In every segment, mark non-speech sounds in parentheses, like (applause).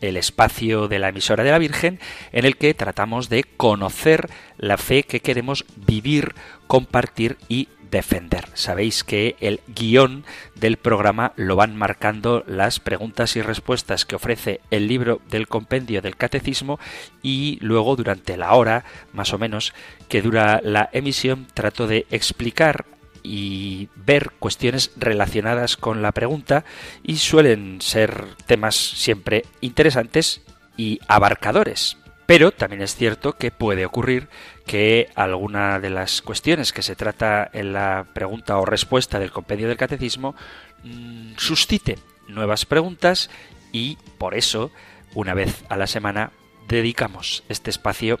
el espacio de la emisora de la Virgen en el que tratamos de conocer la fe que queremos vivir, compartir y defender. Sabéis que el guion del programa lo van marcando las preguntas y respuestas que ofrece el libro del compendio del catecismo y luego durante la hora, más o menos, que dura la emisión, trato de explicar y ver cuestiones relacionadas con la pregunta y suelen ser temas siempre interesantes y abarcadores. Pero también es cierto que puede ocurrir que alguna de las cuestiones que se trata en la pregunta o respuesta del compendio del catecismo mm, suscite nuevas preguntas y por eso, una vez a la semana, dedicamos este espacio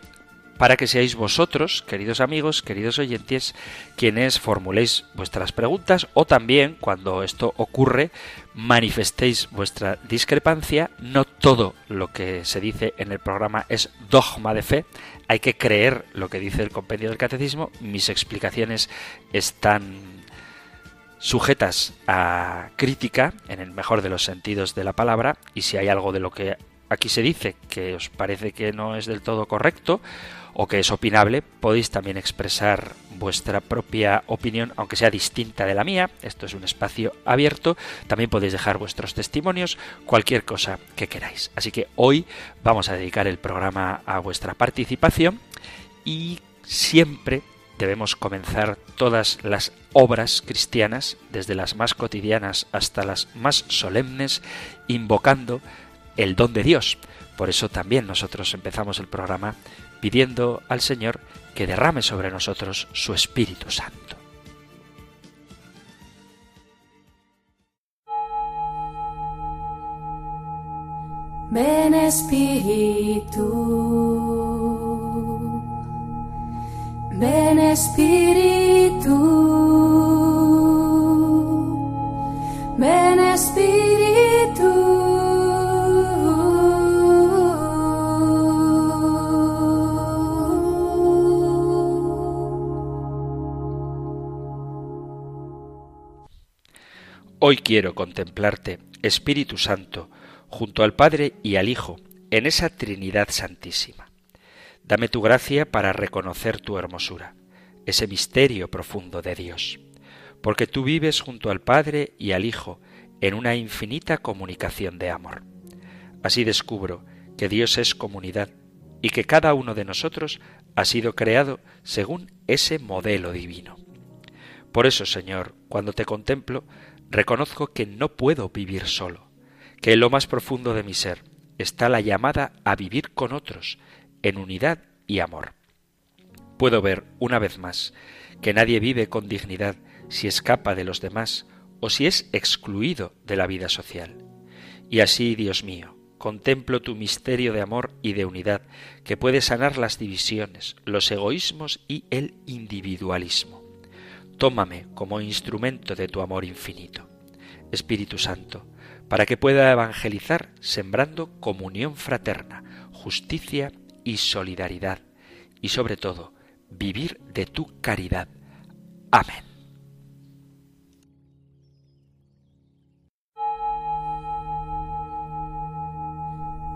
para que seáis vosotros, queridos amigos, queridos oyentes, quienes formuléis vuestras preguntas o también, cuando esto ocurre, manifestéis vuestra discrepancia. No todo lo que se dice en el programa es dogma de fe, hay que creer lo que dice el compendio del catecismo. Mis explicaciones están sujetas a crítica, en el mejor de los sentidos de la palabra, y si hay algo de lo que aquí se dice que os parece que no es del todo correcto, o que es opinable, podéis también expresar vuestra propia opinión, aunque sea distinta de la mía. Esto es un espacio abierto. También podéis dejar vuestros testimonios, cualquier cosa que queráis. Así que hoy vamos a dedicar el programa a vuestra participación y siempre debemos comenzar todas las obras cristianas, desde las más cotidianas hasta las más solemnes, invocando el don de Dios. Por eso también nosotros empezamos el programa pidiendo al Señor que derrame sobre nosotros su Espíritu Santo. Ven Espíritu, ven Espíritu, Espíritu. Hoy quiero contemplarte, Espíritu Santo, junto al Padre y al Hijo, en esa Trinidad Santísima. Dame tu gracia para reconocer tu hermosura, ese misterio profundo de Dios, porque tú vives junto al Padre y al Hijo en una infinita comunicación de amor. Así descubro que Dios es comunidad y que cada uno de nosotros ha sido creado según ese modelo divino. Por eso, Señor, cuando te contemplo, reconozco que no puedo vivir solo, que en lo más profundo de mi ser está la llamada a vivir con otros, en unidad y amor. Puedo ver, una vez más, que nadie vive con dignidad si escapa de los demás o si es excluido de la vida social. Y así, Dios mío, contemplo tu misterio de amor y de unidad que puede sanar las divisiones, los egoísmos y el individualismo. Tómame como instrumento de tu amor infinito. Espíritu Santo, para que pueda evangelizar sembrando comunión fraterna, justicia y solidaridad, y sobre todo, vivir de tu caridad. Amén.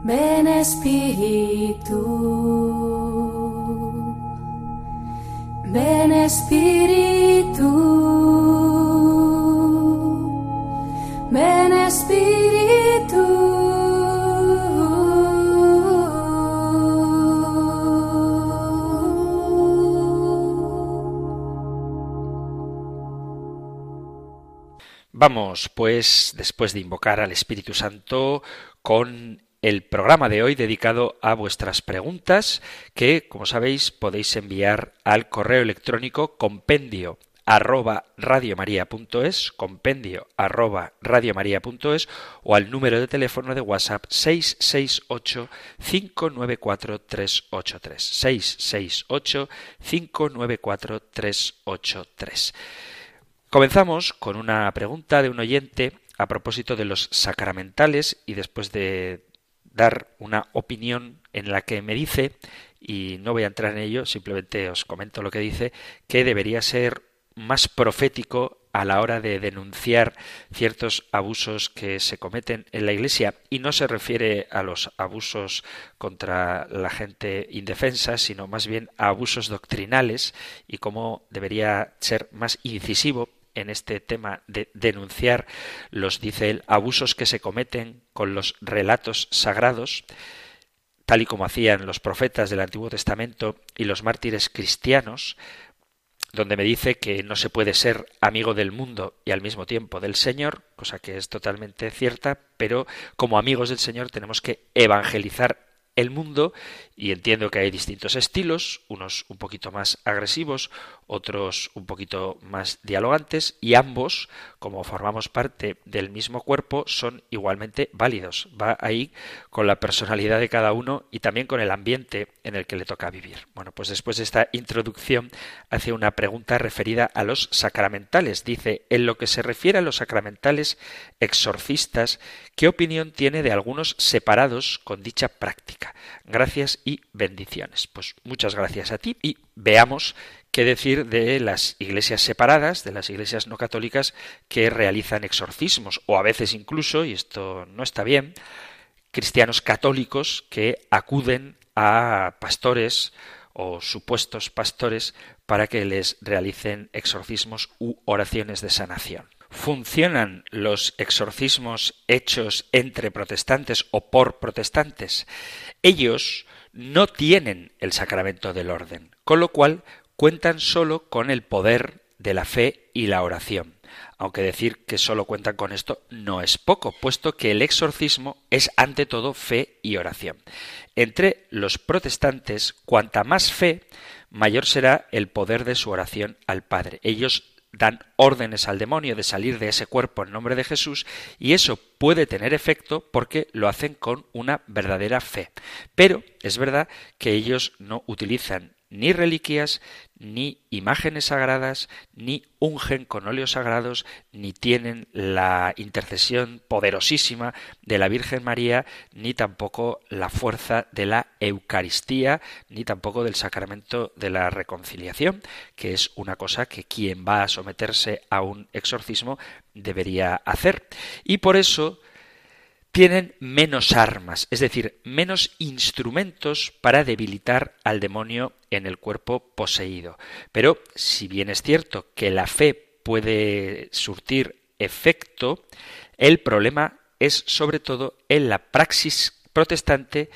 Ven Espíritu, Espíritu, Espíritu. Vamos, pues, después de invocar al Espíritu Santo, con el programa de hoy dedicado a vuestras preguntas que, como sabéis, podéis enviar al correo electrónico compendio arroba radiomaria.es, compendio arroba radiomaria.es o al número de teléfono de WhatsApp 668 594 383. 668 594 383. Comenzamos con una pregunta de un oyente a propósito de los sacramentales y después de dar una opinión en la que me dice, y no voy a entrar en ello, simplemente os comento lo que dice, que debería ser más profético a la hora de denunciar ciertos abusos que se cometen en la Iglesia. Y no se refiere a los abusos contra la gente indefensa, sino más bien a abusos doctrinales y cómo debería ser más incisivo en este tema de denunciar los, dice él, abusos que se cometen con los relatos sagrados, tal y como hacían los profetas del Antiguo Testamento y los mártires cristianos, donde me dice que no se puede ser amigo del mundo y al mismo tiempo del Señor, cosa que es totalmente cierta, pero como amigos del Señor tenemos que evangelizar el mundo y entiendo que hay distintos estilos, unos un poquito más agresivos, otros un poquito más dialogantes y ambos, como formamos parte del mismo cuerpo, son igualmente válidos. Va ahí con la personalidad de cada uno y también con el ambiente en el que le toca vivir. Bueno, pues después de esta introducción hace una pregunta referida a los sacramentales. Dice, en lo que se refiere a los sacramentales exorcistas, ¿qué opinión tiene de algunos separados con dicha práctica? Gracias y bendiciones. Pues muchas gracias a ti y veamos qué decir de las iglesias separadas, de las iglesias no católicas que realizan exorcismos o a veces incluso, y esto no está bien, cristianos católicos que acuden a pastores o supuestos pastores para que les realicen exorcismos u oraciones de sanación. ¿Funcionan los exorcismos hechos entre protestantes o por protestantes? Ellos no tienen el sacramento del orden, con lo cual cuentan solo con el poder de la fe y la oración. Aunque decir que solo cuentan con esto no es poco, puesto que el exorcismo es ante todo fe y oración. Entre los protestantes, cuanta más fe, mayor será el poder de su oración al Padre. Ellos dan órdenes al demonio de salir de ese cuerpo en nombre de Jesús y eso puede tener efecto porque lo hacen con una verdadera fe. Pero es verdad que ellos no utilizan ni reliquias, ni imágenes sagradas, ni ungen con óleos sagrados, ni tienen la intercesión poderosísima de la Virgen María, ni tampoco la fuerza de la Eucaristía, ni tampoco del sacramento de la reconciliación, que es una cosa que quien va a someterse a un exorcismo debería hacer. Y por eso tienen menos armas, es decir, menos instrumentos para debilitar al demonio en el cuerpo poseído. Pero si bien es cierto que la fe puede surtir efecto, el problema es sobre todo en la praxis protestante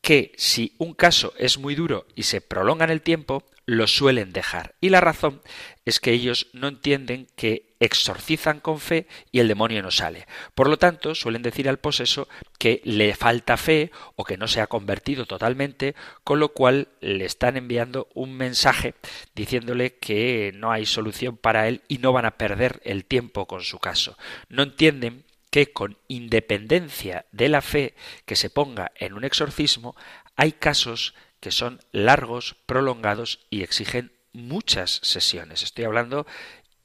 que si un caso es muy duro y se prolonga en el tiempo, lo suelen dejar. Y la razón es que ellos no entienden que exorcizan con fe y el demonio no sale. Por lo tanto, suelen decir al poseso que le falta fe o que no se ha convertido totalmente, con lo cual le están enviando un mensaje diciéndole que no hay solución para él y no van a perder el tiempo con su caso. No entienden que con independencia de la fe que se ponga en un exorcismo, hay casos que son largos, prolongados y exigen muchas sesiones. Estoy hablando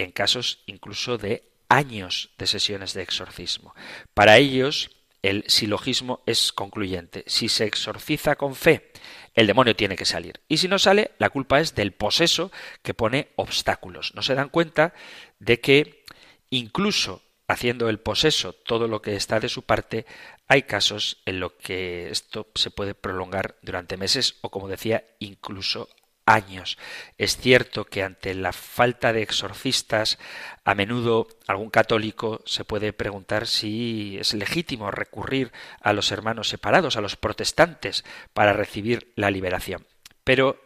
en casos incluso de años de sesiones de exorcismo. Para ellos, el silogismo es concluyente. Si se exorciza con fe, el demonio tiene que salir. Y si no sale, la culpa es del poseso que pone obstáculos. No se dan cuenta de que incluso haciendo el poseso todo lo que está de su parte, hay casos en los que esto se puede prolongar durante meses o, como decía, incluso años. Es cierto que ante la falta de exorcistas, a menudo algún católico se puede preguntar si es legítimo recurrir a los hermanos separados, a los protestantes, para recibir la liberación. Pero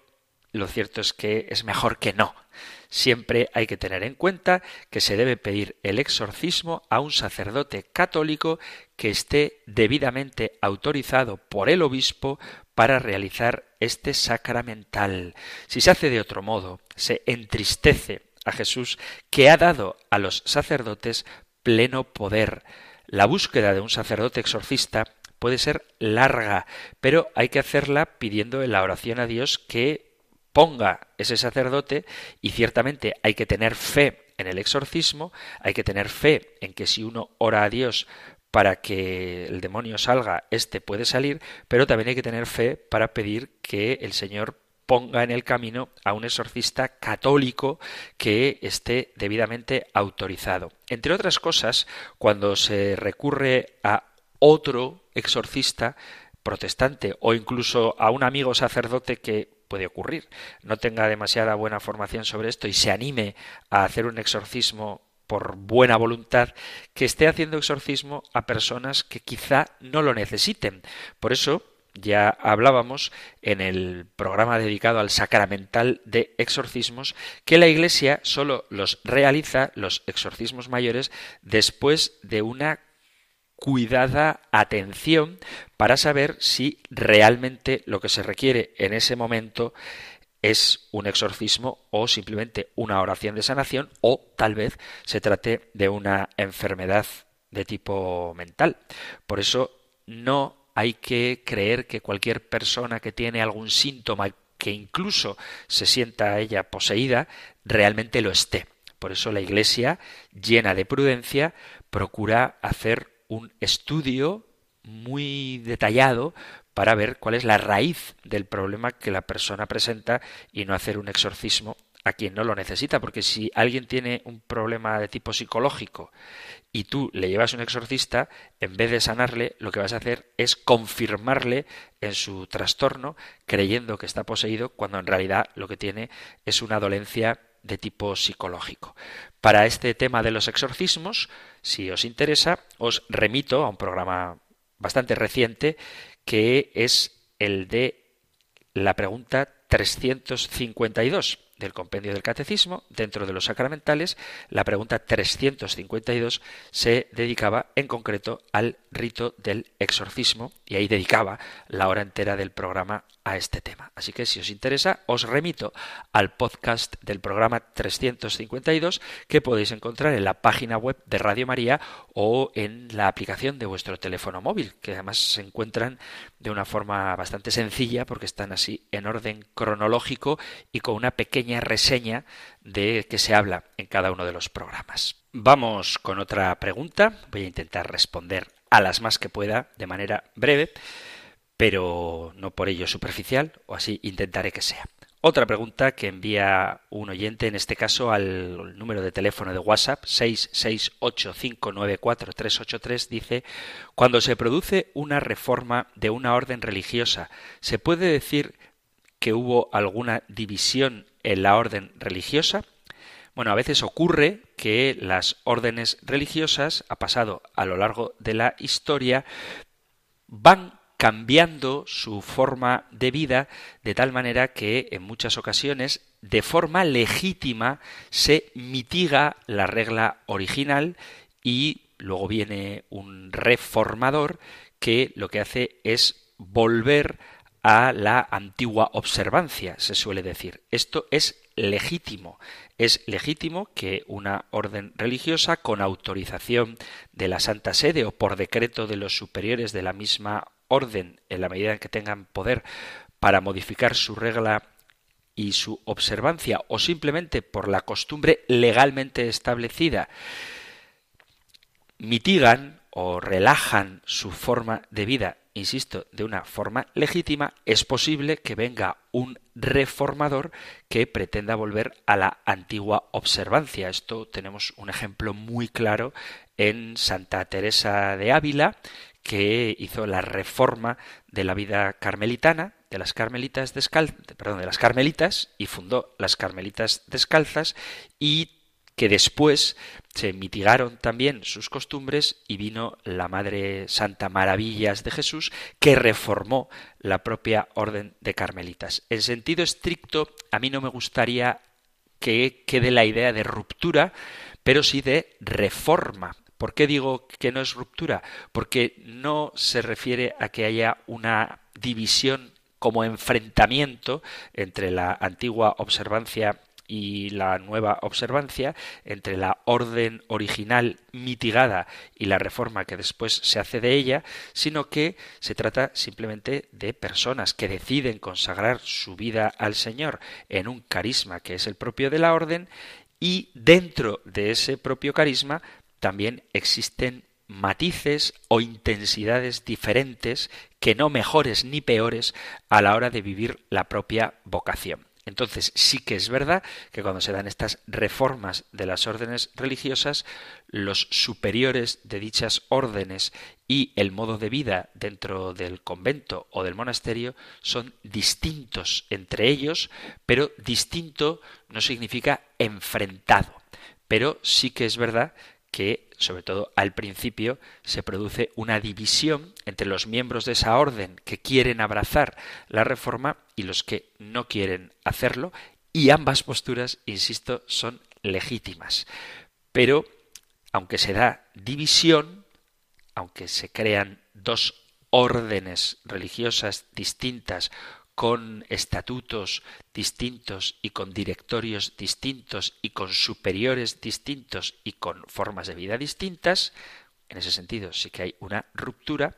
lo cierto es que es mejor que no. Siempre hay que tener en cuenta que se debe pedir el exorcismo a un sacerdote católico que esté debidamente autorizado por el obispo para realizar este sacramental. Si se hace de otro modo, se entristece a Jesús que ha dado a los sacerdotes pleno poder. La búsqueda de un sacerdote exorcista puede ser larga, pero hay que hacerla pidiendo en la oración a Dios que ponga ese sacerdote y ciertamente hay que tener fe en el exorcismo, hay que tener fe en que si uno ora a Dios para que el demonio salga, éste puede salir, pero también hay que tener fe para pedir que el Señor ponga en el camino a un exorcista católico que esté debidamente autorizado. Entre otras cosas, cuando se recurre a otro exorcista protestante o incluso a un amigo sacerdote que puede ocurrir, no tenga demasiada buena formación sobre esto y se anime a hacer un exorcismo por buena voluntad, que esté haciendo exorcismo a personas que quizá no lo necesiten. Por eso, ya hablábamos en el programa dedicado al sacramental de exorcismos que la Iglesia solo los realiza, los exorcismos mayores, después de una cuidada atención para saber si realmente lo que se requiere en ese momento es un exorcismo o simplemente una oración de sanación o tal vez se trate de una enfermedad de tipo mental. Por eso no hay que creer que cualquier persona que tiene algún síntoma que incluso se sienta ella poseída, realmente lo esté. Por eso la Iglesia, llena de prudencia, procura hacer un estudio muy detallado para ver cuál es la raíz del problema que la persona presenta y no hacer un exorcismo a quien no lo necesita, porque si alguien tiene un problema de tipo psicológico y tú le llevas un exorcista, en vez de sanarle, lo que vas a hacer es confirmarle en su trastorno, creyendo que está poseído, cuando en realidad lo que tiene es una dolencia de tipo psicológico. Para este tema de los exorcismos, si os interesa, os remito a un programa bastante reciente que es el de la pregunta 352 del compendio del catecismo, dentro de los sacramentales, la pregunta 352 se dedicaba en concreto al rito del exorcismo y ahí dedicaba la hora entera del programa a este tema. Así que si os interesa, os remito al podcast del programa 352 que podéis encontrar en la página web de Radio María o en la aplicación de vuestro teléfono móvil, que además se encuentran de una forma bastante sencilla porque están así en orden cronológico y con una pequeña reseña de que se habla en cada uno de los programas. Vamos con otra pregunta. Voy a intentar responder a las más que pueda de manera breve, pero no por ello superficial, o así intentaré que sea. Otra pregunta que envía un oyente, en este caso al número de teléfono de WhatsApp 668594383, dice, cuando se produce una reforma de una orden religiosa, ¿se puede decir que hubo alguna división en la orden religiosa? Bueno, a veces ocurre que las órdenes religiosas, ha pasado a lo largo de la historia, van cambiando su forma de vida de tal manera que en muchas ocasiones de forma legítima se mitiga la regla original y luego viene un reformador que lo que hace es volver a la antigua observancia, se suele decir. Esto es legítimo. Es legítimo que una orden religiosa con autorización de la Santa Sede o por decreto de los superiores de la misma orden en la medida en que tengan poder para modificar su regla y su observancia o simplemente por la costumbre legalmente establecida mitigan o relajan su forma de vida, insisto, de una forma legítima, es posible que venga un reformador que pretenda volver a la antigua observancia. Esto tenemos un ejemplo muy claro en Santa Teresa de Ávila, que hizo la reforma de la vida carmelitana, de las carmelitas descalzas, perdón, de las carmelitas y fundó las carmelitas descalzas y que después se mitigaron también sus costumbres y vino la Madre Santa Maravillas de Jesús que reformó la propia orden de carmelitas. En sentido estricto, a mí no me gustaría que quede la idea de ruptura, pero sí de reforma, ¿Por qué digo que no es ruptura? Porque no se refiere a que haya una división como enfrentamiento entre la antigua observancia y la nueva observancia, entre la orden original mitigada y la reforma que después se hace de ella, sino que se trata simplemente de personas que deciden consagrar su vida al Señor en un carisma que es el propio de la orden y dentro de ese propio carisma también existen matices o intensidades diferentes que no mejores ni peores a la hora de vivir la propia vocación. Entonces sí que es verdad que cuando se dan estas reformas de las órdenes religiosas, los superiores de dichas órdenes y el modo de vida dentro del convento o del monasterio son distintos entre ellos, pero distinto no significa enfrentado. Pero sí que es verdad que, sobre todo al principio, se produce una división entre los miembros de esa orden que quieren abrazar la reforma y los que no quieren hacerlo, y ambas posturas, insisto, son legítimas. Pero, aunque se da división, aunque se crean dos órdenes religiosas distintas con estatutos distintos y con directorios distintos y con superiores distintos y con formas de vida distintas, en ese sentido sí que hay una ruptura,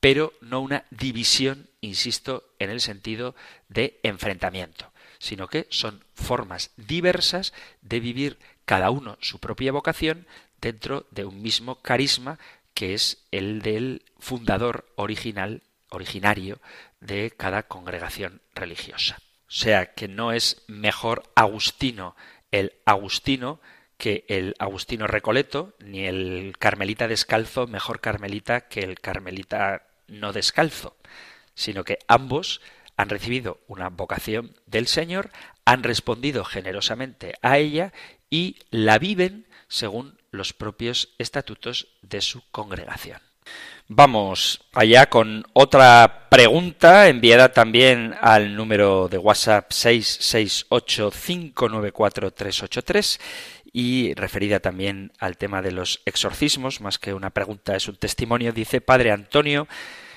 pero no una división, insisto, en el sentido de enfrentamiento, sino que son formas diversas de vivir cada uno su propia vocación dentro de un mismo carisma que es el del fundador original originario de cada congregación religiosa. O sea que no es mejor Agustino el Agustino que el Agustino Recoleto, ni el Carmelita descalzo mejor Carmelita que el Carmelita no descalzo, sino que ambos han recibido una vocación del Señor, han respondido generosamente a ella y la viven según los propios estatutos de su congregación. Vamos allá con otra pregunta enviada también al número de WhatsApp 668-594-383 y referida también al tema de los exorcismos, más que una pregunta es un testimonio. Dice Padre Antonio,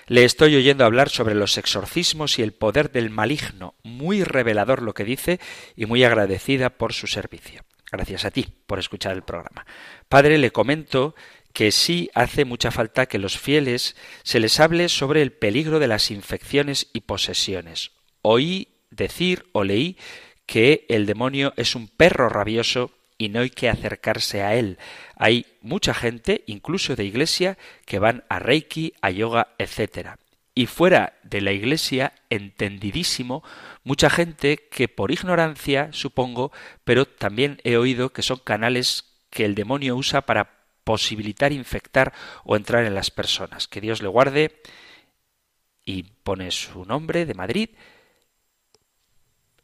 le estoy oyendo hablar sobre los exorcismos y el poder del maligno. Muy revelador lo que dice y muy agradecida por su servicio. Gracias a ti por escuchar el programa. Padre, le comento que sí hace mucha falta que los fieles se les hable sobre el peligro de las infecciones y posesiones. Oí decir o leí que el demonio es un perro rabioso y no hay que acercarse a él. Hay mucha gente, incluso de iglesia, que van a Reiki, a yoga, etc. Y fuera de la iglesia, entendidísimo, mucha gente que por ignorancia, supongo, pero también he oído que son canales que el demonio usa para posibilitar infectar o entrar en las personas. Que Dios le guarde y pone su nombre de Madrid.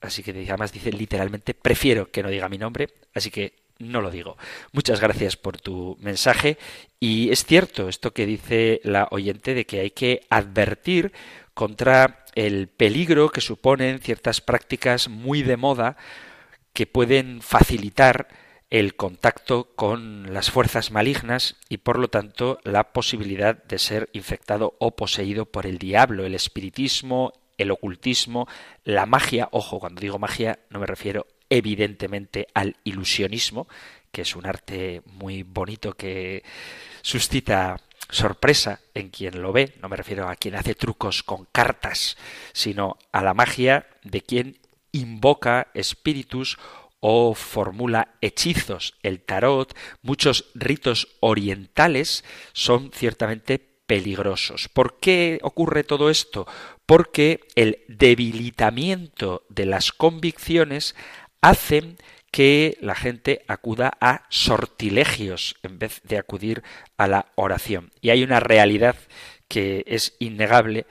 Así que además dice literalmente, prefiero que no diga mi nombre, así que no lo digo. Muchas gracias por tu mensaje y es cierto esto que dice la oyente de que hay que advertir contra el peligro que suponen ciertas prácticas muy de moda que pueden facilitar el contacto con las fuerzas malignas y por lo tanto la posibilidad de ser infectado o poseído por el diablo, el espiritismo, el ocultismo, la magia, ojo, cuando digo magia no me refiero evidentemente al ilusionismo, que es un arte muy bonito que suscita sorpresa en quien lo ve, no me refiero a quien hace trucos con cartas, sino a la magia de quien invoca espíritus o formula hechizos. El tarot, muchos ritos orientales son ciertamente peligrosos. ¿Por qué ocurre todo esto? Porque el debilitamiento de las convicciones hace que la gente acuda a sortilegios en vez de acudir a la oración. Y hay una realidad que es innegable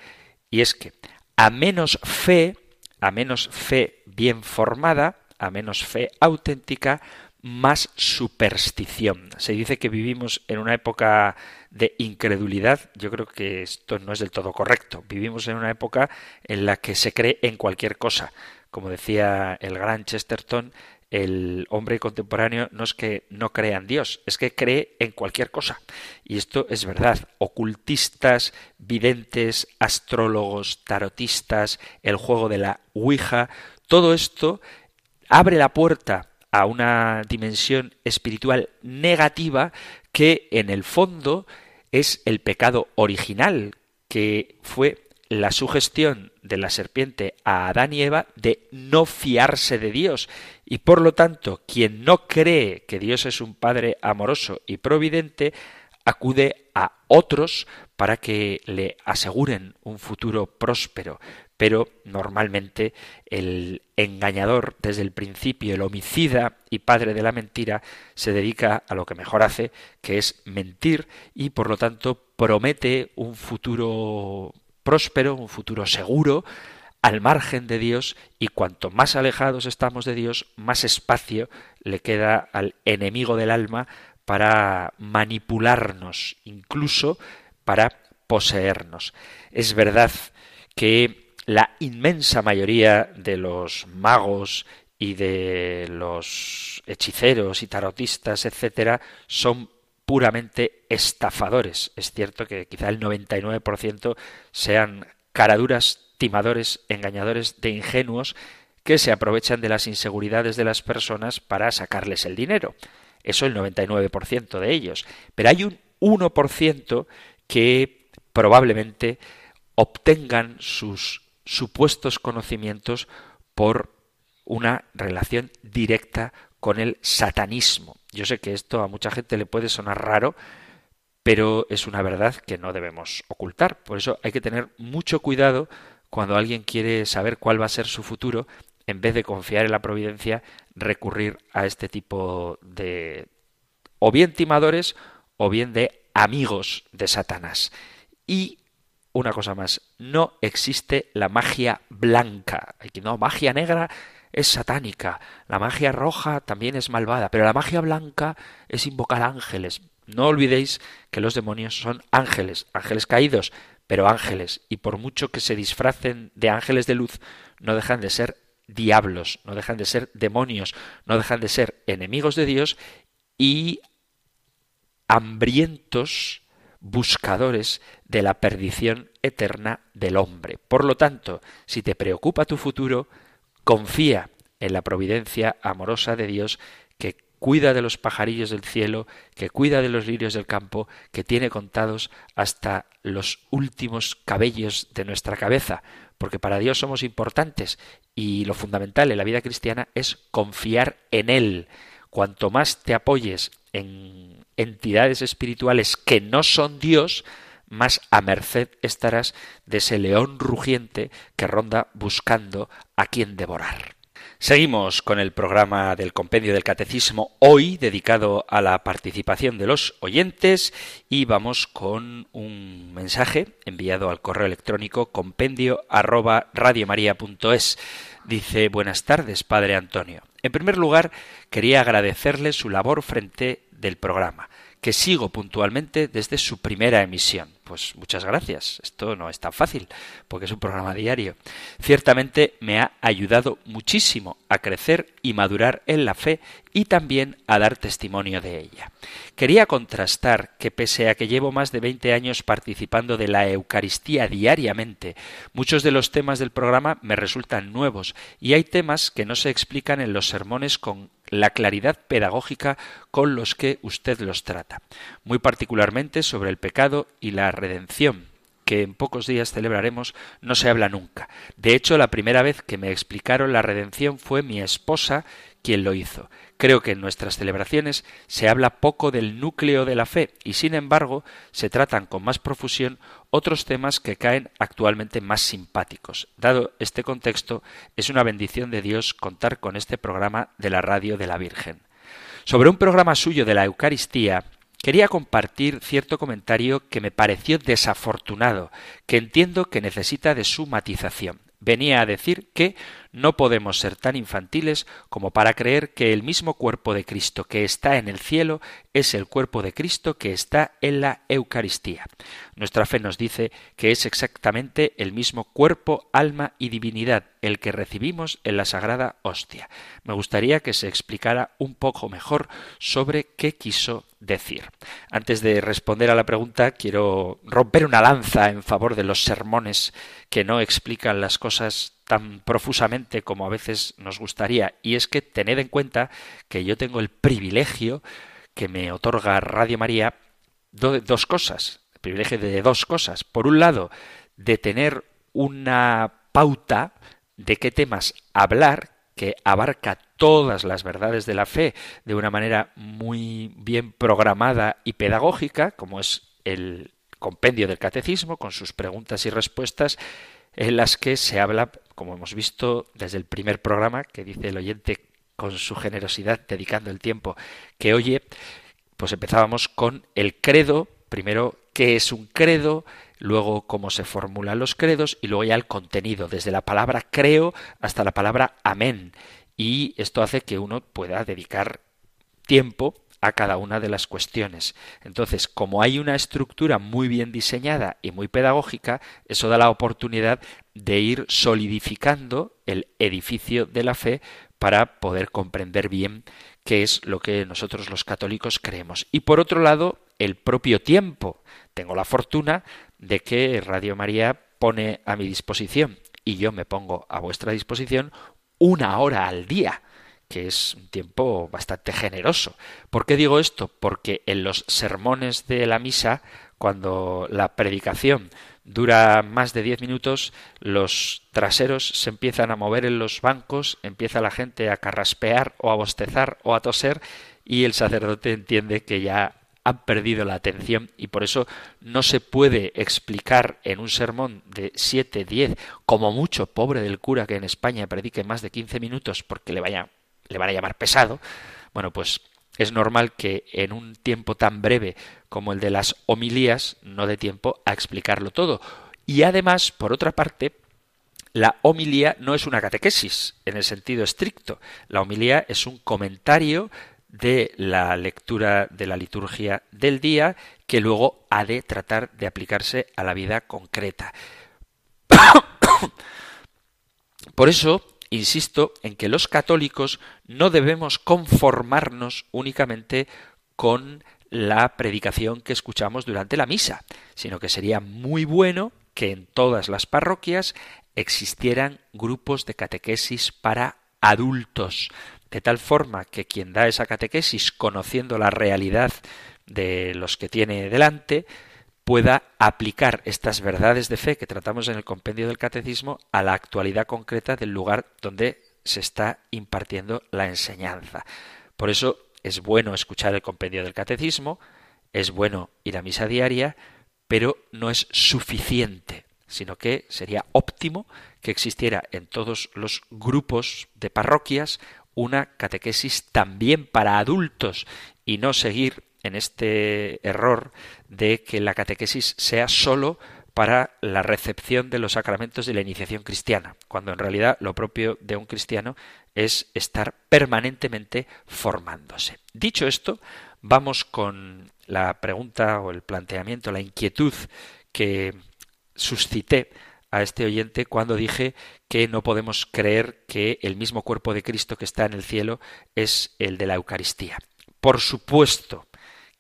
y es que a menos fe, a menos fe bien formada, a menos fe auténtica, más superstición. Se dice que vivimos en una época de incredulidad. Yo creo que esto no es del todo correcto. Vivimos en una época en la que se cree en cualquier cosa. Como decía el gran Chesterton, el hombre contemporáneo no es que no crea en Dios, es que cree en cualquier cosa. Y esto es verdad. Ocultistas, videntes, astrólogos, tarotistas, el juego de la Ouija, todo esto abre la puerta a una dimensión espiritual negativa que en el fondo es el pecado original, que fue la sugestión de la serpiente a Adán y Eva de no fiarse de Dios y por lo tanto quien no cree que Dios es un Padre amoroso y providente acude a otros para que le aseguren un futuro próspero. Pero normalmente el engañador, desde el principio, el homicida y padre de la mentira, se dedica a lo que mejor hace, que es mentir y por lo tanto promete un futuro próspero, un futuro seguro, al margen de Dios y cuanto más alejados estamos de Dios, más espacio le queda al enemigo del alma para manipularnos, incluso para poseernos. Es verdad que la inmensa mayoría de los magos y de los hechiceros y tarotistas, etcétera, son puramente estafadores. Es cierto que quizá el 99% sean caraduras, timadores, engañadores de ingenuos que se aprovechan de las inseguridades de las personas para sacarles el dinero. Eso el 99% de ellos. Pero hay un 1% que probablemente obtengan sus supuestos conocimientos por una relación directa con el satanismo. Yo sé que esto a mucha gente le puede sonar raro, pero es una verdad que no debemos ocultar. Por eso hay que tener mucho cuidado cuando alguien quiere saber cuál va a ser su futuro en vez de confiar en la providencia, recurrir a este tipo de o bien timadores o bien de amigos de Satanás. Y una cosa más, no existe la magia blanca. No, magia negra es satánica, la magia roja también es malvada, pero la magia blanca es invocar ángeles. No olvidéis que los demonios son ángeles, ángeles caídos, pero ángeles, y por mucho que se disfracen de ángeles de luz, no dejan de ser diablos, no dejan de ser demonios, no dejan de ser enemigos de Dios y hambrientos buscadores de la perdición eterna del hombre. Por lo tanto, si te preocupa tu futuro, confía en la providencia amorosa de Dios que cuida de los pajarillos del cielo, que cuida de los lirios del campo, que tiene contados hasta los últimos cabellos de nuestra cabeza, porque para Dios somos importantes y lo fundamental en la vida cristiana es confiar en Él. Cuanto más te apoyes en entidades espirituales que no son Dios, más a merced estarás de ese león rugiente que ronda buscando a quien devorar. Seguimos con el programa del Compendio del Catecismo, hoy dedicado a la participación de los oyentes y vamos con un mensaje enviado al correo electrónico compendio arroba Dice, buenas tardes, Padre Antonio. En primer lugar, quería agradecerle su labor frente del programa que sigo puntualmente desde su primera emisión. Pues muchas gracias. Esto no es tan fácil, porque es un programa diario. Ciertamente me ha ayudado muchísimo a crecer y madurar en la fe y también a dar testimonio de ella. Quería contrastar que pese a que llevo más de 20 años participando de la Eucaristía diariamente, muchos de los temas del programa me resultan nuevos y hay temas que no se explican en los sermones con la claridad pedagógica con los que usted los trata, muy particularmente sobre el pecado y la redención, que en pocos días celebraremos, no se habla nunca. De hecho, la primera vez que me explicaron la redención fue mi esposa quien lo hizo. Creo que en nuestras celebraciones se habla poco del núcleo de la fe y sin embargo se tratan con más profusión otros temas que caen actualmente más simpáticos. Dado este contexto, es una bendición de Dios contar con este programa de la radio de la Virgen. Sobre un programa suyo de la Eucaristía, quería compartir cierto comentario que me pareció desafortunado, que entiendo que necesita de su matización venía a decir que no podemos ser tan infantiles como para creer que el mismo cuerpo de Cristo que está en el cielo es el cuerpo de Cristo que está en la Eucaristía. Nuestra fe nos dice que es exactamente el mismo cuerpo, alma y divinidad el que recibimos en la sagrada hostia. Me gustaría que se explicara un poco mejor sobre qué quiso decir. Antes de responder a la pregunta, quiero romper una lanza en favor de los sermones que no explican las cosas tan profusamente como a veces nos gustaría, y es que tened en cuenta que yo tengo el privilegio que me otorga Radio María dos cosas, el privilegio de dos cosas. Por un lado, de tener una pauta de qué temas hablar que abarca todas las verdades de la fe de una manera muy bien programada y pedagógica, como es el compendio del catecismo, con sus preguntas y respuestas, en las que se habla, como hemos visto desde el primer programa, que dice el oyente con su generosidad, dedicando el tiempo que oye, pues empezábamos con el credo, primero qué es un credo, luego cómo se formulan los credos y luego ya el contenido, desde la palabra creo hasta la palabra amén. Y esto hace que uno pueda dedicar tiempo a cada una de las cuestiones. Entonces, como hay una estructura muy bien diseñada y muy pedagógica, eso da la oportunidad de ir solidificando el edificio de la fe para poder comprender bien qué es lo que nosotros los católicos creemos. Y por otro lado, el propio tiempo. Tengo la fortuna de que Radio María pone a mi disposición y yo me pongo a vuestra disposición una hora al día que es un tiempo bastante generoso. ¿Por qué digo esto? Porque en los sermones de la misa, cuando la predicación dura más de diez minutos, los traseros se empiezan a mover en los bancos, empieza la gente a carraspear o a bostezar o a toser y el sacerdote entiende que ya han perdido la atención y por eso no se puede explicar en un sermón de siete, diez, como mucho, pobre del cura que en España predique más de quince minutos porque le vaya le van a llamar pesado, bueno, pues es normal que en un tiempo tan breve como el de las homilías no dé tiempo a explicarlo todo. Y además, por otra parte, la homilía no es una catequesis en el sentido estricto. La homilía es un comentario de la lectura de la liturgia del día que luego ha de tratar de aplicarse a la vida concreta. (coughs) Por eso, insisto en que los católicos no debemos conformarnos únicamente con la predicación que escuchamos durante la misa, sino que sería muy bueno que en todas las parroquias existieran grupos de catequesis para adultos, de tal forma que quien da esa catequesis, conociendo la realidad de los que tiene delante, pueda aplicar estas verdades de fe que tratamos en el compendio del catecismo a la actualidad concreta del lugar donde se está impartiendo la enseñanza. Por eso es bueno escuchar el compendio del catecismo, es bueno ir a misa diaria, pero no es suficiente, sino que sería óptimo que existiera en todos los grupos de parroquias una catequesis también para adultos y no seguir en este error de que la catequesis sea sólo para la recepción de los sacramentos de la iniciación cristiana, cuando en realidad lo propio de un cristiano es estar permanentemente formándose. Dicho esto, vamos con la pregunta o el planteamiento, la inquietud que suscité a este oyente cuando dije que no podemos creer que el mismo cuerpo de Cristo que está en el cielo es el de la Eucaristía. Por supuesto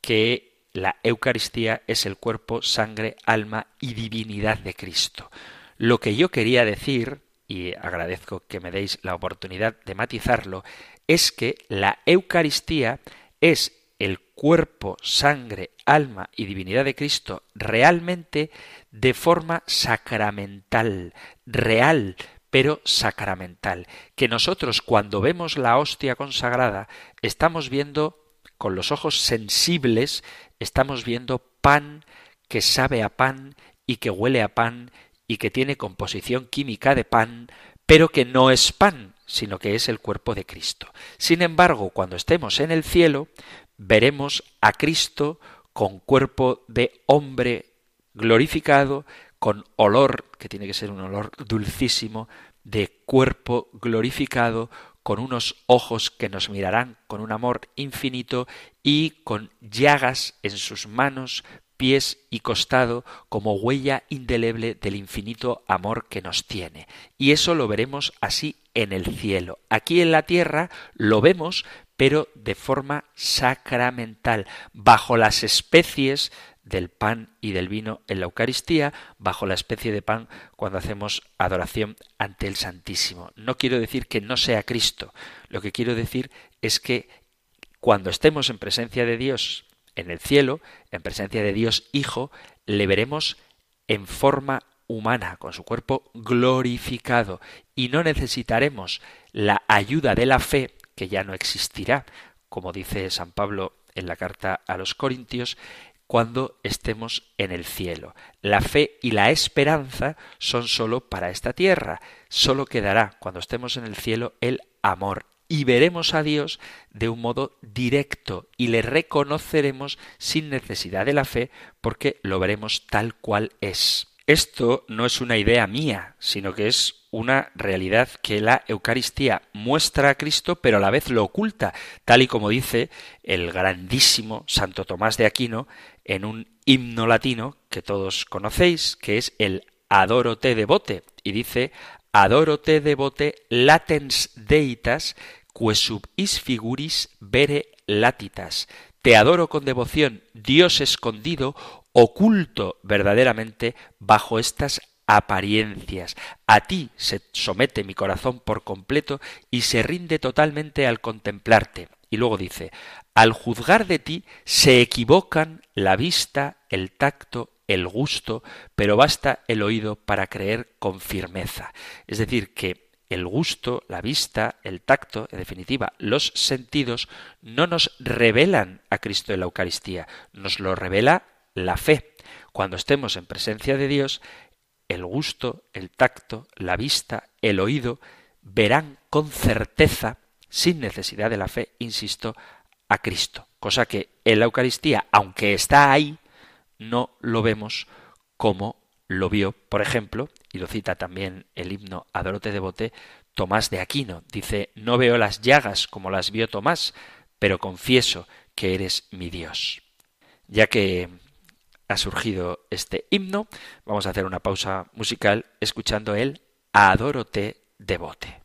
que la Eucaristía es el cuerpo, sangre, alma y divinidad de Cristo. Lo que yo quería decir, y agradezco que me deis la oportunidad de matizarlo, es que la Eucaristía es el cuerpo, sangre, alma y divinidad de Cristo realmente de forma sacramental, real, pero sacramental. Que nosotros cuando vemos la hostia consagrada estamos viendo con los ojos sensibles estamos viendo pan que sabe a pan y que huele a pan y que tiene composición química de pan, pero que no es pan, sino que es el cuerpo de Cristo. Sin embargo, cuando estemos en el cielo, veremos a Cristo con cuerpo de hombre glorificado, con olor, que tiene que ser un olor dulcísimo, de cuerpo glorificado, con unos ojos que nos mirarán con un amor infinito y con llagas en sus manos, pies y costado como huella indeleble del infinito amor que nos tiene. Y eso lo veremos así en el cielo. Aquí en la tierra lo vemos, pero de forma sacramental, bajo las especies del pan y del vino en la Eucaristía, bajo la especie de pan cuando hacemos adoración ante el Santísimo. No quiero decir que no sea Cristo, lo que quiero decir es que cuando estemos en presencia de Dios en el cielo, en presencia de Dios Hijo, le veremos en forma humana, con su cuerpo glorificado, y no necesitaremos la ayuda de la fe, que ya no existirá, como dice San Pablo en la carta a los Corintios, cuando estemos en el cielo. La fe y la esperanza son sólo para esta tierra. Sólo quedará cuando estemos en el cielo el amor. Y veremos a Dios de un modo directo y le reconoceremos sin necesidad de la fe porque lo veremos tal cual es. Esto no es una idea mía, sino que es una realidad que la Eucaristía muestra a Cristo, pero a la vez lo oculta, tal y como dice el grandísimo Santo Tomás de Aquino en un himno latino que todos conocéis, que es el Adoro te devote, y dice Adoro te devote latens deitas, que sub is figuris vere latitas. Te adoro con devoción, Dios escondido, oculto verdaderamente bajo estas apariencias. A ti se somete mi corazón por completo y se rinde totalmente al contemplarte. Y luego dice, al juzgar de ti se equivocan la vista, el tacto, el gusto, pero basta el oído para creer con firmeza. Es decir, que el gusto, la vista, el tacto, en definitiva, los sentidos, no nos revelan a Cristo en la Eucaristía, nos lo revela la fe. Cuando estemos en presencia de Dios, el gusto, el tacto, la vista, el oído, verán con certeza, sin necesidad de la fe, insisto, a Cristo. Cosa que en la Eucaristía, aunque está ahí, no lo vemos como lo vio, por ejemplo, y lo cita también el himno Adorote Devote, Tomás de Aquino. Dice, no veo las llagas como las vio Tomás, pero confieso que eres mi Dios. Ya que ha surgido este himno, vamos a hacer una pausa musical escuchando el Adorote Devote.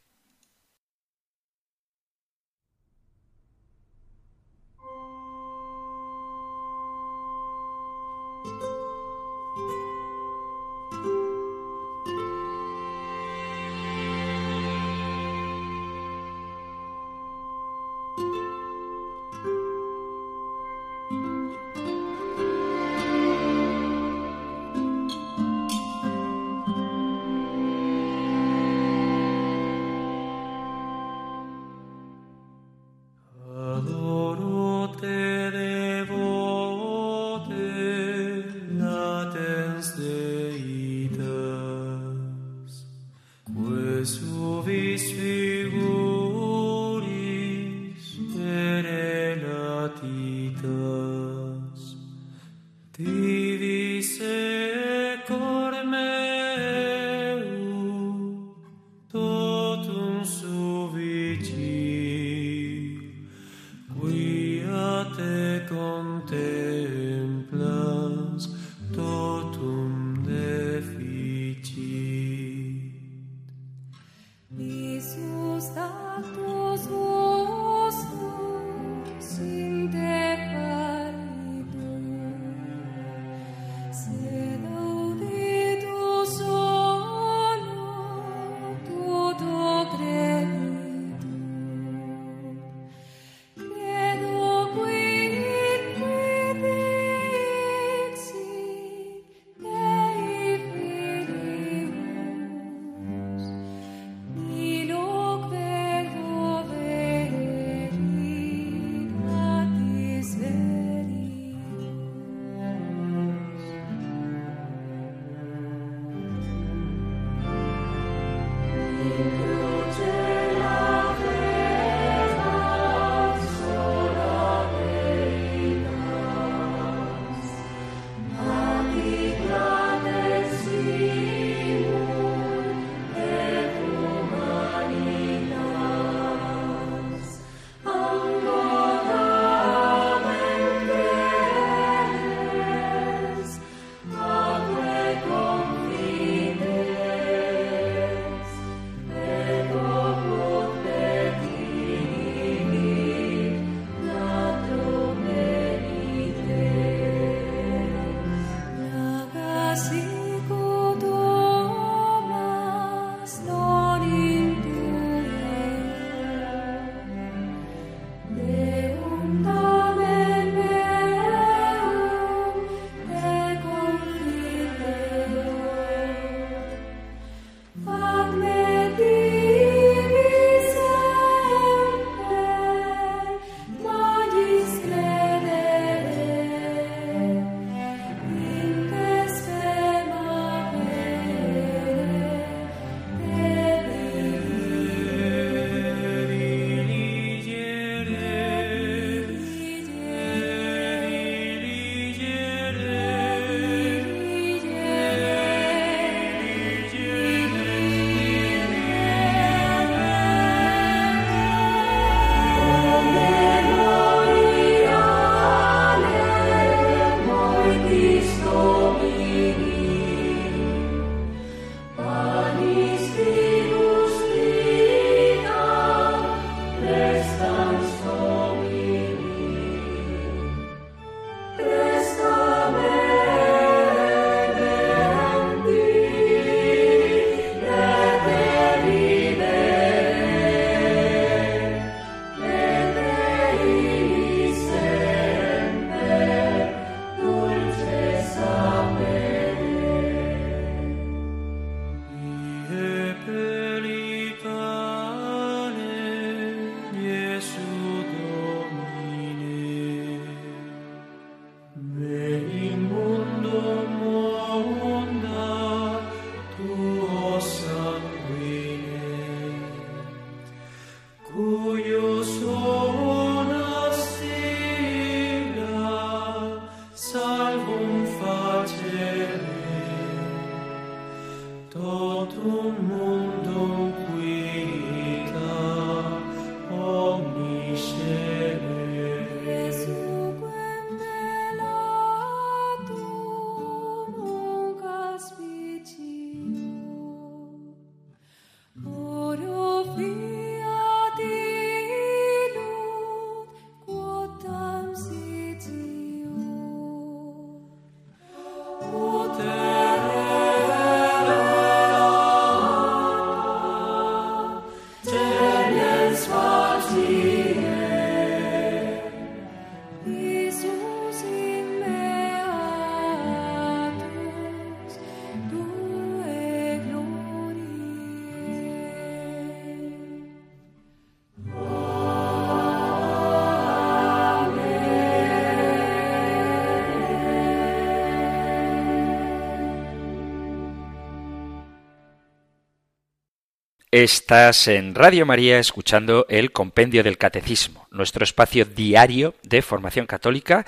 Estás en Radio María escuchando el Compendio del Catecismo, nuestro espacio diario de formación católica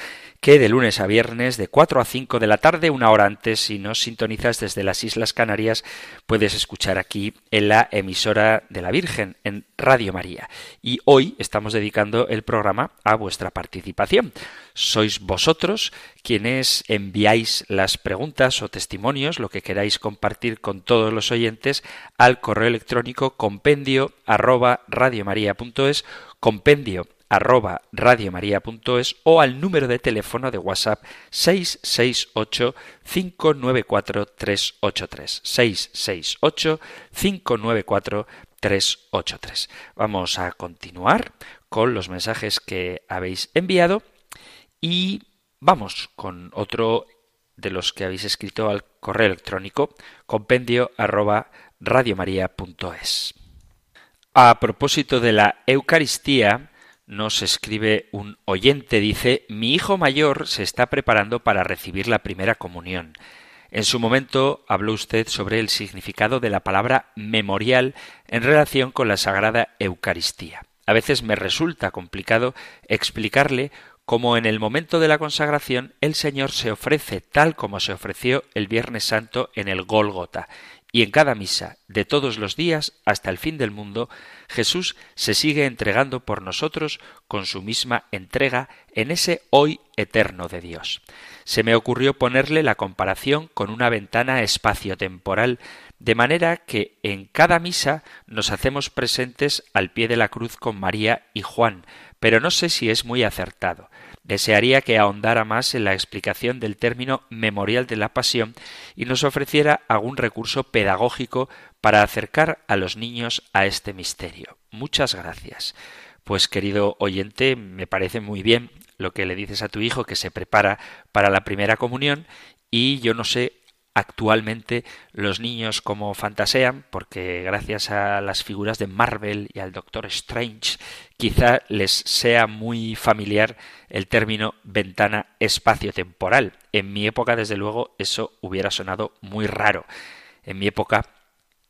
que de lunes a viernes de 4 a 5 de la tarde, una hora antes, si nos sintonizas desde las Islas Canarias, puedes escuchar aquí en la emisora de la Virgen, en Radio María. Y hoy estamos dedicando el programa a vuestra participación. Sois vosotros quienes enviáis las preguntas o testimonios, lo que queráis compartir con todos los oyentes, al correo electrónico compendio arroba radiomaria.es, compendio arroba radiomaria.es o al número de teléfono de WhatsApp 668 594 383 668 594 383. Vamos a continuar con los mensajes que habéis enviado y vamos con otro de los que habéis escrito al correo electrónico compendio arroba radiomaria.es. A propósito de la Eucaristía, nos escribe un oyente, dice, mi hijo mayor se está preparando para recibir la primera comunión. En su momento habló usted sobre el significado de la palabra memorial en relación con la Sagrada Eucaristía. A veces me resulta complicado explicarle cómo en el momento de la consagración el Señor se ofrece tal como se ofreció el Viernes Santo en el Gólgota, y en cada misa de todos los días hasta el fin del mundo, Jesús se sigue entregando por nosotros con su misma entrega en ese hoy eterno de Dios. Se me ocurrió ponerle la comparación con una ventana espaciotemporal, de manera que en cada misa nos hacemos presentes al pie de la cruz con María y Juan, pero no sé si es muy acertado. Desearía que ahondara más en la explicación del término memorial de la pasión y nos ofreciera algún recurso pedagógico para acercar a los niños a este misterio. Muchas gracias. Pues querido oyente, me parece muy bien lo que le dices a tu hijo que se prepara para la primera comunión y yo no sé actualmente los niños como fantasean, porque gracias a las figuras de Marvel y al Doctor Strange, quizá les sea muy familiar el término ventana espacio-temporal. En mi época, desde luego, eso hubiera sonado muy raro. En mi época,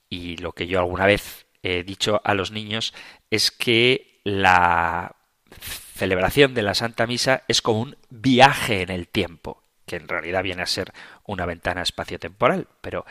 y lo que yo alguna vez he dicho a los niños, es que la celebración de la Santa Misa es como un viaje en el tiempo que en realidad viene a ser una ventana espaciotemporal, pero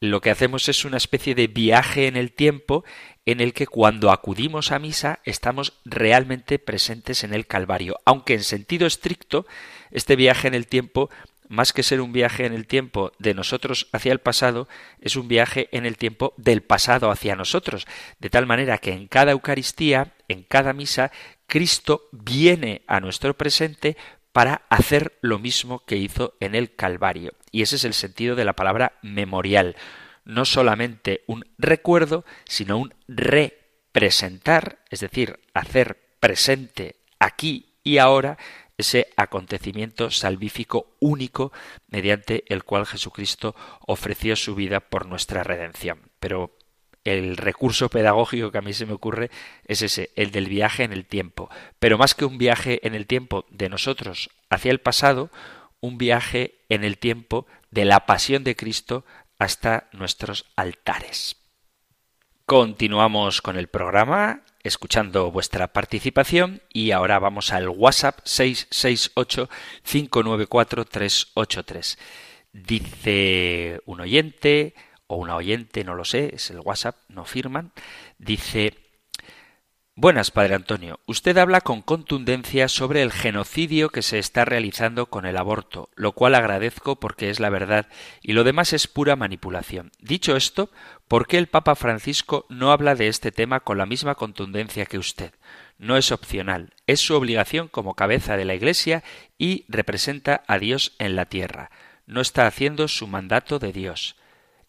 lo que hacemos es una especie de viaje en el tiempo en el que cuando acudimos a misa estamos realmente presentes en el Calvario, aunque en sentido estricto este viaje en el tiempo más que ser un viaje en el tiempo de nosotros hacia el pasado, es un viaje en el tiempo del pasado hacia nosotros, de tal manera que en cada Eucaristía, en cada misa, Cristo viene a nuestro presente para hacer lo mismo que hizo en el Calvario. Y ese es el sentido de la palabra memorial. No solamente un recuerdo, sino un representar, es decir, hacer presente aquí y ahora ese acontecimiento salvífico único mediante el cual Jesucristo ofreció su vida por nuestra redención. Pero el recurso pedagógico que a mí se me ocurre es ese, el del viaje en el tiempo. Pero más que un viaje en el tiempo de nosotros hacia el pasado, un viaje en el tiempo de la pasión de Cristo hasta nuestros altares. Continuamos con el programa escuchando vuestra participación y ahora vamos al WhatsApp 668-594-383. Dice un oyente o una oyente, no lo sé, es el WhatsApp, no firman, dice Buenas, Padre Antonio. Usted habla con contundencia sobre el genocidio que se está realizando con el aborto, lo cual agradezco porque es la verdad y lo demás es pura manipulación. Dicho esto, ¿por qué el Papa Francisco no habla de este tema con la misma contundencia que usted? No es opcional, es su obligación como cabeza de la Iglesia y representa a Dios en la tierra. No está haciendo su mandato de Dios.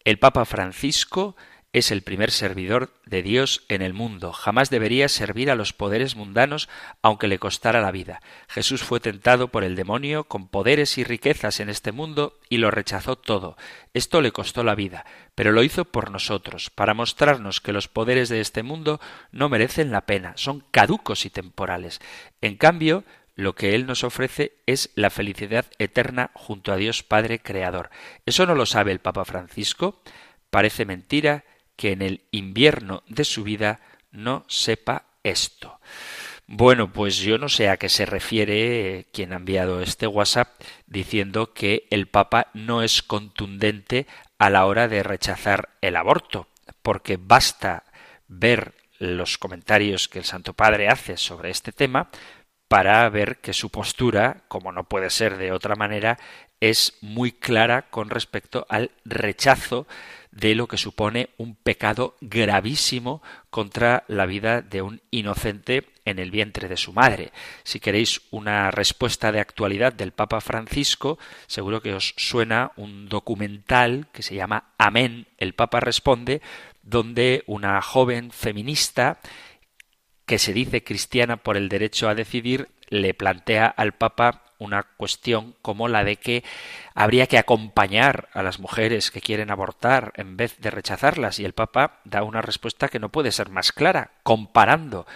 El Papa Francisco es el primer servidor de Dios en el mundo. Jamás debería servir a los poderes mundanos aunque le costara la vida. Jesús fue tentado por el demonio con poderes y riquezas en este mundo y lo rechazó todo. Esto le costó la vida, pero lo hizo por nosotros, para mostrarnos que los poderes de este mundo no merecen la pena, son caducos y temporales. En cambio, lo que Él nos ofrece es la felicidad eterna junto a Dios Padre Creador. ¿Eso no lo sabe el Papa Francisco? Parece mentira que en el invierno de su vida no sepa esto. Bueno, pues yo no sé a qué se refiere quien ha enviado este WhatsApp diciendo que el Papa no es contundente a la hora de rechazar el aborto, porque basta ver los comentarios que el Santo Padre hace sobre este tema para ver que su postura, como no puede ser de otra manera, es muy clara con respecto al rechazo de lo que supone un pecado gravísimo contra la vida de un inocente en el vientre de su madre. Si queréis una respuesta de actualidad del Papa Francisco, seguro que os suena un documental que se llama Amén, el Papa responde, donde una joven feminista que se dice cristiana por el derecho a decidir le plantea al Papa una cuestión como la de que habría que acompañar a las mujeres que quieren abortar en vez de rechazarlas y el Papa da una respuesta que no puede ser más clara, comparando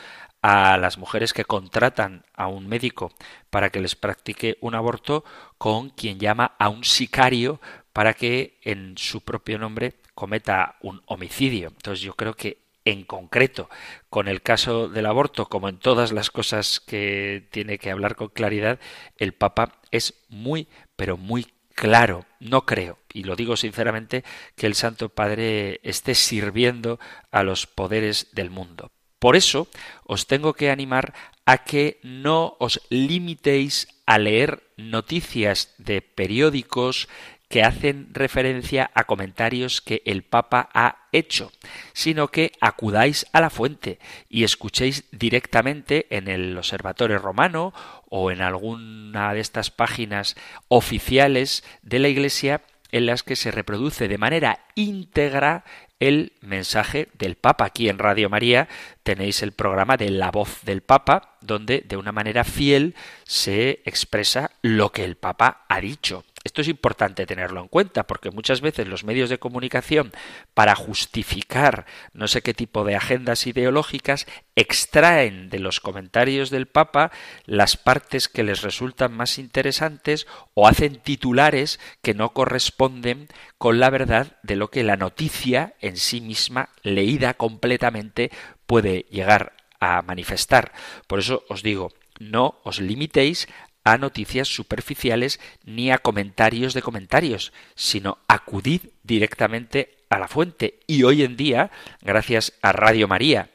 a las mujeres que contratan a un médico para que les practique un aborto con quien llama a un sicario para que en su propio nombre cometa un homicidio. Entonces yo creo que en concreto con el caso del aborto, como en todas las cosas que tiene que hablar con claridad, el Papa es muy, pero muy claro. No creo, y lo digo sinceramente, que el Santo Padre esté sirviendo a los poderes del mundo. Por eso os tengo que animar a que no os limitéis a leer noticias de periódicos, que hacen referencia a comentarios que el Papa ha hecho, sino que acudáis a la fuente y escuchéis directamente en el Observatorio Romano o en alguna de estas páginas oficiales de la Iglesia en las que se reproduce de manera íntegra el mensaje del Papa. Aquí en Radio María tenéis el programa de La voz del Papa, donde de una manera fiel se expresa lo que el Papa ha dicho. Esto es importante tenerlo en cuenta porque muchas veces los medios de comunicación, para justificar no sé qué tipo de agendas ideológicas, extraen de los comentarios del Papa las partes que les resultan más interesantes o hacen titulares que no corresponden con la verdad de lo que la noticia en sí misma, leída completamente, puede llegar a manifestar. Por eso os digo, no os limitéis a noticias superficiales ni a comentarios de comentarios, sino acudid directamente a la fuente. Y hoy en día, gracias a Radio María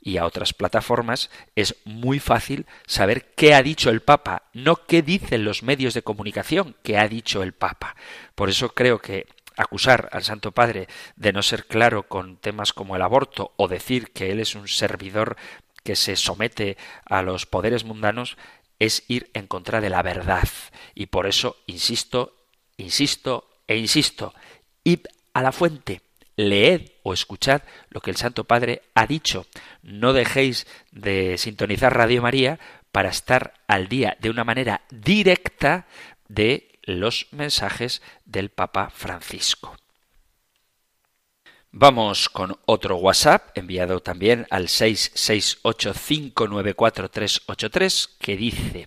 y a otras plataformas, es muy fácil saber qué ha dicho el Papa, no qué dicen los medios de comunicación que ha dicho el Papa. Por eso creo que acusar al Santo Padre de no ser claro con temas como el aborto o decir que él es un servidor que se somete a los poderes mundanos es ir en contra de la verdad. Y por eso insisto, insisto e insisto, id a la fuente, leed o escuchad lo que el Santo Padre ha dicho. No dejéis de sintonizar Radio María para estar al día de una manera directa de los mensajes del Papa Francisco. Vamos con otro WhatsApp enviado también al 668594383 que dice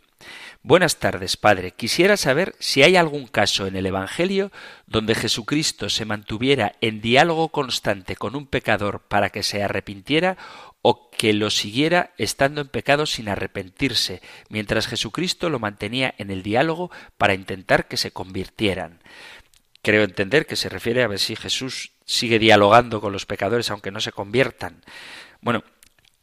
Buenas tardes, Padre. Quisiera saber si hay algún caso en el Evangelio donde Jesucristo se mantuviera en diálogo constante con un pecador para que se arrepintiera o que lo siguiera estando en pecado sin arrepentirse, mientras Jesucristo lo mantenía en el diálogo para intentar que se convirtieran. Creo entender que se refiere a ver si Jesús sigue dialogando con los pecadores aunque no se conviertan. Bueno,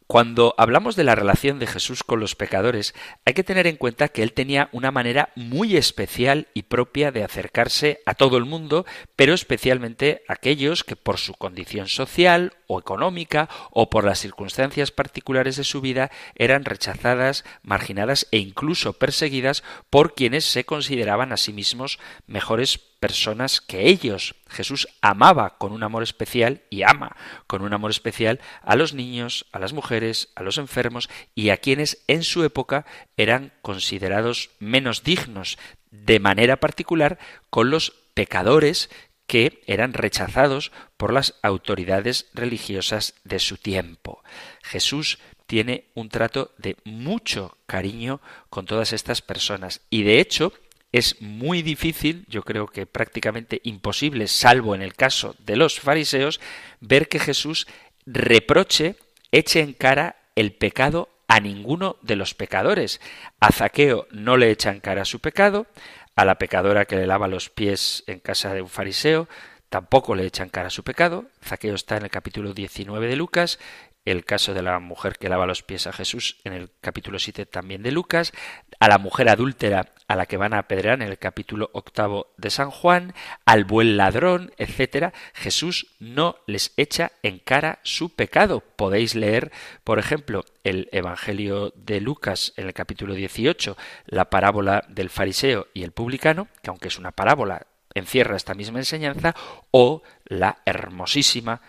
cuando hablamos de la relación de Jesús con los pecadores, hay que tener en cuenta que él tenía una manera muy especial y propia de acercarse a todo el mundo, pero especialmente a aquellos que por su condición social o económica o por las circunstancias particulares de su vida eran rechazadas, marginadas e incluso perseguidas por quienes se consideraban a sí mismos mejores personas que ellos. Jesús amaba con un amor especial y ama con un amor especial a los niños, a las mujeres, a los enfermos y a quienes en su época eran considerados menos dignos, de manera particular con los pecadores que eran rechazados por las autoridades religiosas de su tiempo. Jesús tiene un trato de mucho cariño con todas estas personas y de hecho es muy difícil, yo creo que prácticamente imposible, salvo en el caso de los fariseos, ver que Jesús reproche, eche en cara el pecado a ninguno de los pecadores. A Zaqueo no le echa en cara su pecado, a la pecadora que le lava los pies en casa de un fariseo tampoco le echan cara su pecado. Zaqueo está en el capítulo 19 de Lucas el caso de la mujer que lava los pies a Jesús en el capítulo 7 también de Lucas, a la mujer adúltera a la que van a apedrear en el capítulo octavo de San Juan, al buen ladrón, etcétera, Jesús no les echa en cara su pecado. Podéis leer, por ejemplo, el Evangelio de Lucas en el capítulo 18, la parábola del fariseo y el publicano, que aunque es una parábola, encierra esta misma enseñanza, o la hermosísima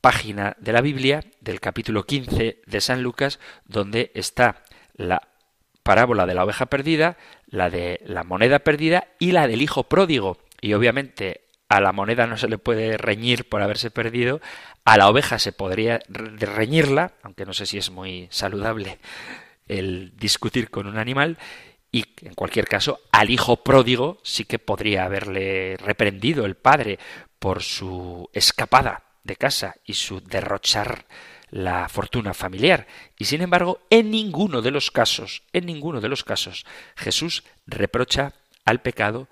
página de la Biblia, del capítulo 15 de San Lucas, donde está la parábola de la oveja perdida, la de la moneda perdida y la del hijo pródigo. Y obviamente a la moneda no se le puede reñir por haberse perdido, a la oveja se podría reñirla, aunque no sé si es muy saludable el discutir con un animal, y en cualquier caso al hijo pródigo sí que podría haberle reprendido el padre por su escapada de casa y su derrochar la fortuna familiar. Y sin embargo, en ninguno de los casos, en ninguno de los casos, Jesús reprocha al pecado,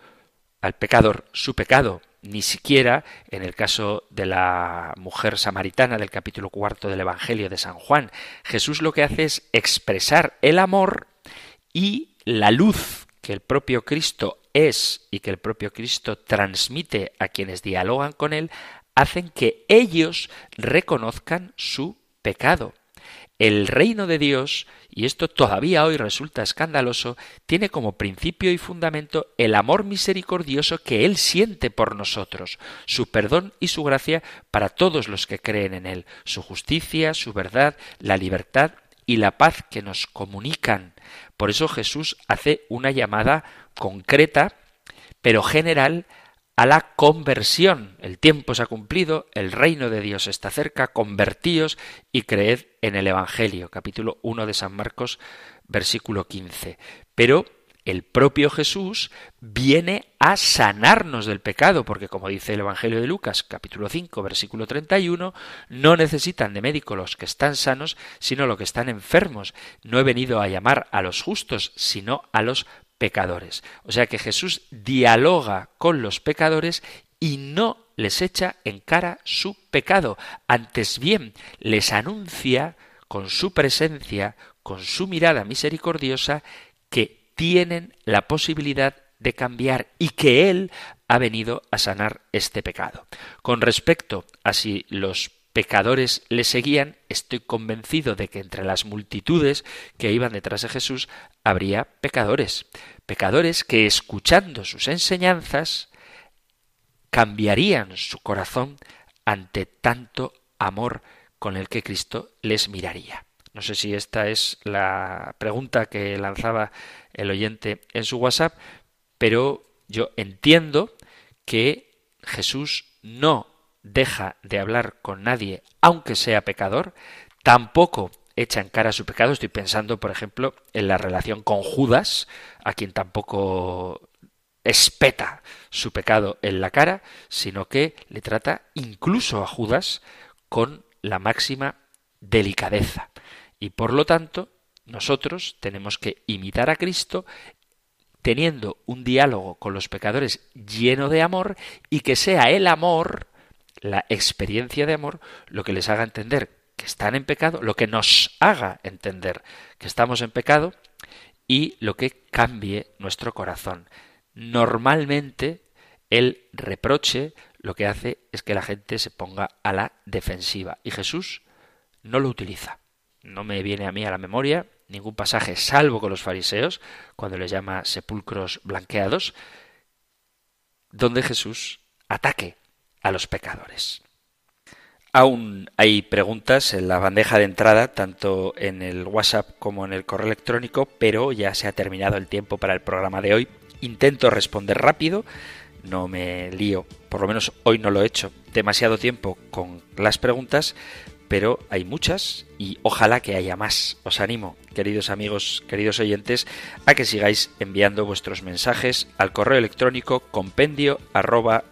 al pecador, su pecado. Ni siquiera en el caso de la mujer samaritana del capítulo cuarto del Evangelio de San Juan. Jesús lo que hace es expresar el amor y la luz que el propio Cristo es y que el propio Cristo transmite a quienes dialogan con él, hacen que ellos reconozcan su pecado. El reino de Dios, y esto todavía hoy resulta escandaloso, tiene como principio y fundamento el amor misericordioso que Él siente por nosotros, su perdón y su gracia para todos los que creen en Él, su justicia, su verdad, la libertad y la paz que nos comunican. Por eso Jesús hace una llamada concreta, pero general, a la conversión. El tiempo se ha cumplido, el reino de Dios está cerca, convertíos y creed en el Evangelio, capítulo 1 de San Marcos, versículo 15. Pero el propio Jesús viene a sanarnos del pecado, porque como dice el Evangelio de Lucas, capítulo 5, versículo 31, no necesitan de médico los que están sanos, sino los que están enfermos. No he venido a llamar a los justos, sino a los pecadores. O sea que Jesús dialoga con los pecadores y no les echa en cara su pecado, antes bien les anuncia con su presencia, con su mirada misericordiosa, que tienen la posibilidad de cambiar y que Él ha venido a sanar este pecado. Con respecto a si los pecadores le seguían, estoy convencido de que entre las multitudes que iban detrás de Jesús habría pecadores, pecadores que escuchando sus enseñanzas cambiarían su corazón ante tanto amor con el que Cristo les miraría. No sé si esta es la pregunta que lanzaba el oyente en su WhatsApp, pero yo entiendo que Jesús no deja de hablar con nadie, aunque sea pecador, tampoco echa en cara su pecado. Estoy pensando, por ejemplo, en la relación con Judas, a quien tampoco espeta su pecado en la cara, sino que le trata incluso a Judas con la máxima delicadeza. Y por lo tanto, nosotros tenemos que imitar a Cristo teniendo un diálogo con los pecadores lleno de amor y que sea el amor, la experiencia de amor, lo que les haga entender que están en pecado, lo que nos haga entender que estamos en pecado y lo que cambie nuestro corazón. Normalmente el reproche lo que hace es que la gente se ponga a la defensiva y Jesús no lo utiliza. No me viene a mí a la memoria ningún pasaje, salvo con los fariseos, cuando les llama sepulcros blanqueados, donde Jesús ataque a los pecadores. Aún hay preguntas en la bandeja de entrada, tanto en el WhatsApp como en el correo electrónico, pero ya se ha terminado el tiempo para el programa de hoy. Intento responder rápido, no me lío, por lo menos hoy no lo he hecho demasiado tiempo con las preguntas, pero hay muchas y ojalá que haya más. Os animo, queridos amigos, queridos oyentes, a que sigáis enviando vuestros mensajes al correo electrónico compendio arroba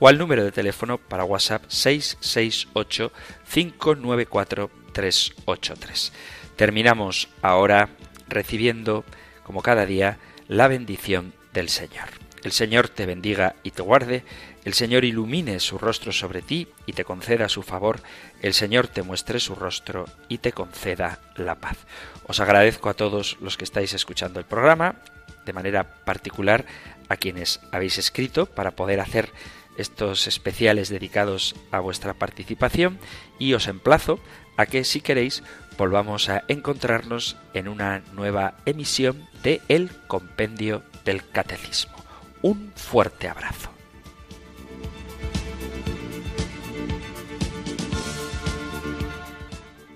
o al número de teléfono para WhatsApp 668 594 383. Terminamos ahora recibiendo, como cada día, la bendición del Señor. El Señor te bendiga y te guarde, el Señor ilumine su rostro sobre ti y te conceda su favor, el Señor te muestre su rostro y te conceda la paz. Os agradezco a todos los que estáis escuchando el programa, de manera particular a quienes habéis escrito para poder hacer estos especiales dedicados a vuestra participación y os emplazo a que si queréis volvamos a encontrarnos en una nueva emisión de El Compendio del Catecismo. Un fuerte abrazo.